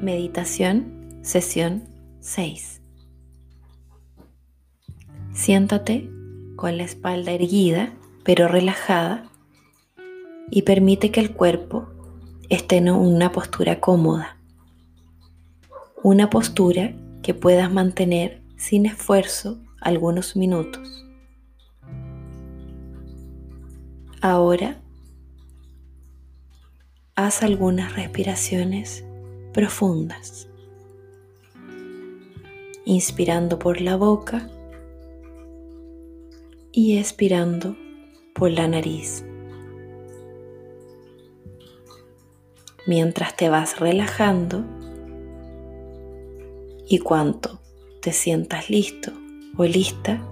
Meditación, sesión 6. Siéntate con la espalda erguida pero relajada y permite que el cuerpo esté en una postura cómoda. Una postura que puedas mantener sin esfuerzo algunos minutos. Ahora haz algunas respiraciones profundas, inspirando por la boca y expirando por la nariz. Mientras te vas relajando y cuanto te sientas listo o lista,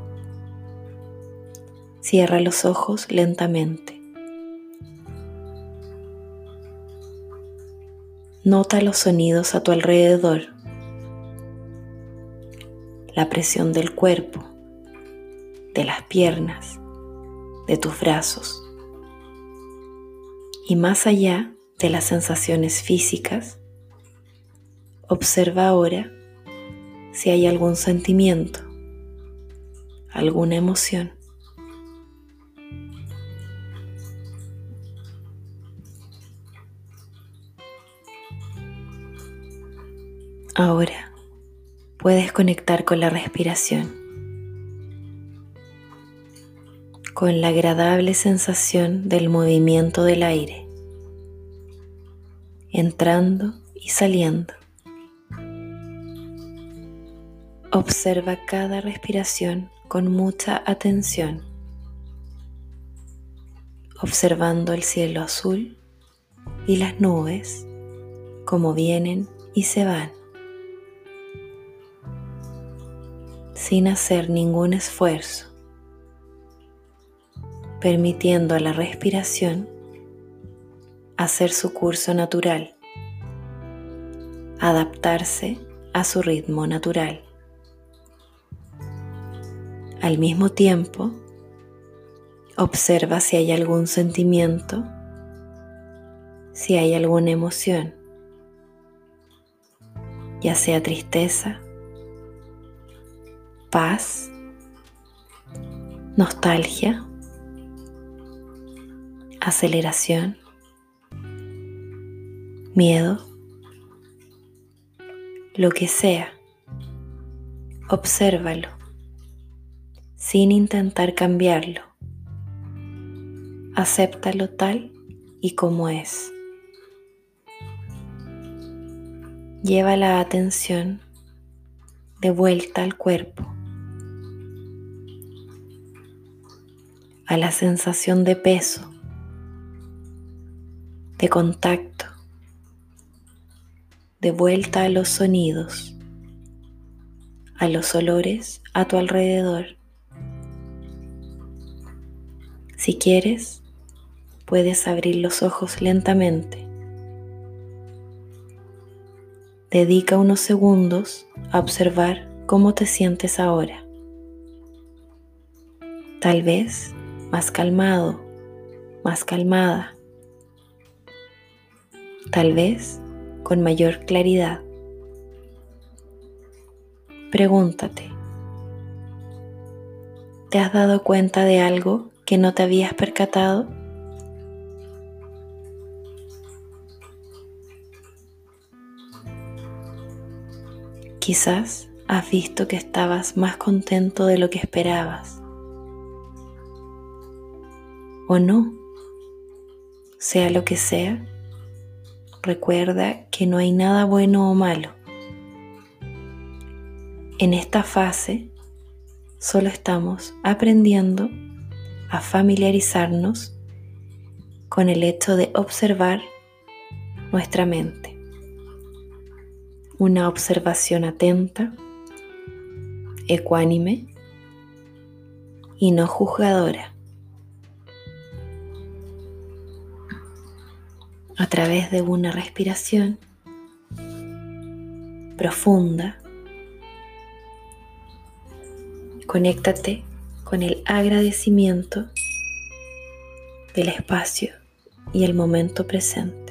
cierra los ojos lentamente. Nota los sonidos a tu alrededor, la presión del cuerpo, de las piernas, de tus brazos. Y más allá de las sensaciones físicas, observa ahora si hay algún sentimiento, alguna emoción. Ahora puedes conectar con la respiración, con la agradable sensación del movimiento del aire, entrando y saliendo. Observa cada respiración con mucha atención, observando el cielo azul y las nubes como vienen y se van. Sin hacer ningún esfuerzo, permitiendo a la respiración hacer su curso natural, adaptarse a su ritmo natural. Al mismo tiempo, observa si hay algún sentimiento, si hay alguna emoción, ya sea tristeza, paz, nostalgia, aceleración, miedo, lo que sea, obsérvalo sin intentar cambiarlo. Acéptalo tal y como es. Lleva la atención de vuelta al cuerpo. A la sensación de peso, de contacto, de vuelta a los sonidos, a los olores a tu alrededor. Si quieres, puedes abrir los ojos lentamente. Dedica unos segundos a observar cómo te sientes ahora. Tal vez más calmado, más calmada, tal vez con mayor claridad. Pregúntate, ¿te has dado cuenta de algo que no te habías percatado? Quizás has visto que estabas más contento de lo que esperabas o no. Sea lo que sea, recuerda que no hay nada bueno o malo. En esta fase solo estamos aprendiendo a familiarizarnos con el hecho de observar nuestra mente. Una observación atenta, ecuánime y no juzgadora. A través de una respiración profunda. Conéctate con el agradecimiento del espacio y el momento presente.